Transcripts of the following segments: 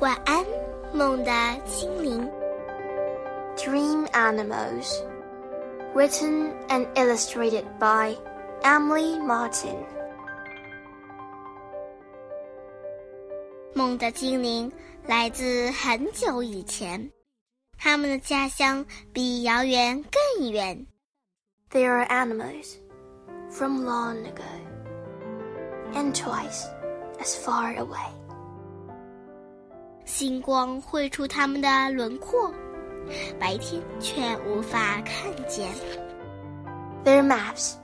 晚安，梦的精灵。 Dream Animals. Written and illustrated by Emily Martin. 梦的精灵来自很久以前，他们的家乡比遥远更远。 They are animals from long ago and twice as far away. 星光绘出他们的轮廓，白天却无法看见。Their maps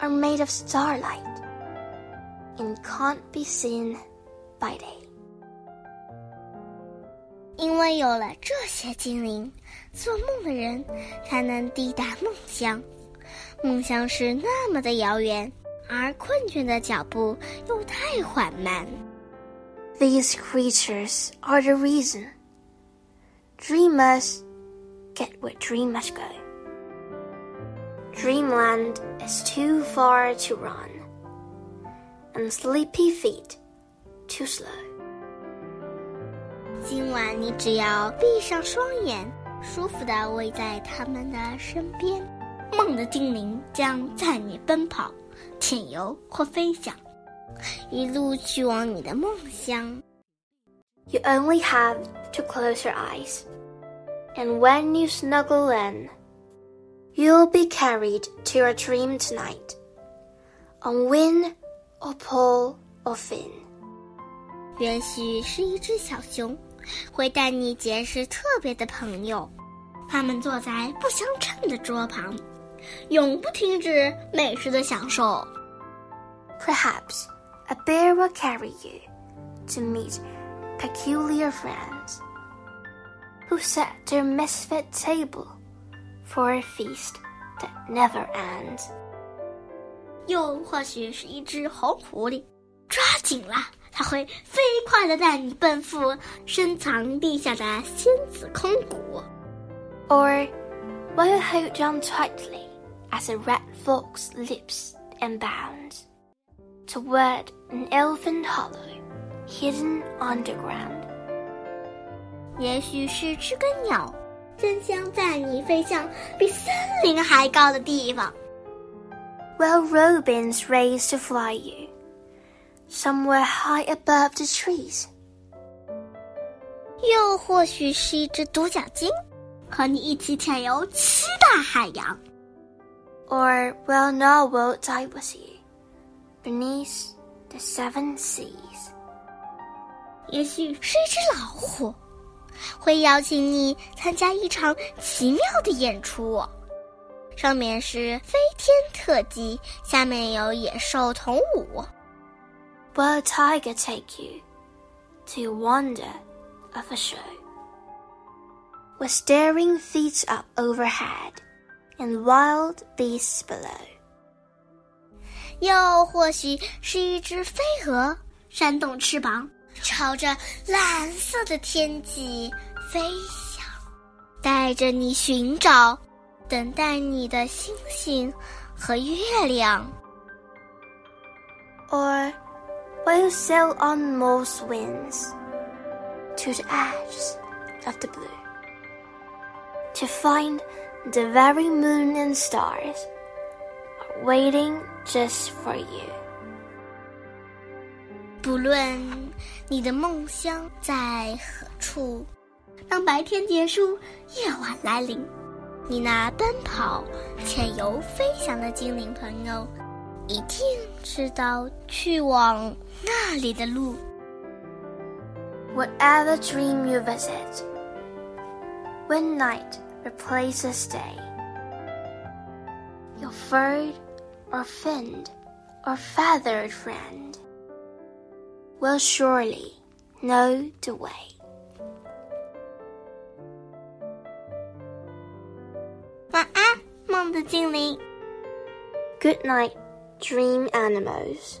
are made of starlight and can't be seen by day. 因为有了这些精灵，做梦的人才能抵达梦乡。梦乡是那么的遥远，而困倦的脚步又太缓慢。These creatures are the reason dreamers get where dreamers go. Dreamland is too far to run, and sleepy feet too slow. 今晚你只要闭上双眼，舒服地偎在他们的身边，梦的精灵将载你奔跑、潜游或飞翔， 一路去往你的梦乡。You only have to close your eyes, and when you snuggle in, you'll be carried to your dream tonight, on wind or paw or fin. 也许是一只小熊，会带你结识特别的朋友。他们坐在不相称的桌旁，永不停止美食的享受。Perhaps a bear will carry you to meet peculiar friends who set their misfit table for a feast that never ends. 又或许是一只红狐狸，抓紧了，它会飞快地带你奔赴深藏地下的仙子空谷。 Or will you hold on tightly as a red fox leaps and bounds toward an elfin hollow hidden underground? 也许是只根鸟，真想载你飞向比森林还高的地方。 Will robins raise to fly you somewhere high above the trees? 又或许是一只独角鲸，和你一起潜游七大海洋。 Or will narwhal die with you beneath the seven seas? 也许是一只老虎，会邀请你参加一场奇妙的演出，上面是飞天特技，下面有野兽同舞。 Will a tiger take you to wonder of a show? With staring feet up overhead and wild beasts below. 又或许是一只飞蛾，扇动翅膀，朝着蓝色的天际飞翔，带着你寻找，等待你的星星和月亮。Or will you sail on Morse winds to the edges of the blue to find the very moon and stars waiting just for you? 不论你的梦乡在何处，当白天结束，夜晚来临，你那奔跑、潜游、飞翔的精灵朋友，一定知道去往那里的路。 Whatever dream you visit, when night replaces day, your furred or finned or feathered friend will surely know the way. Good night, dream animals.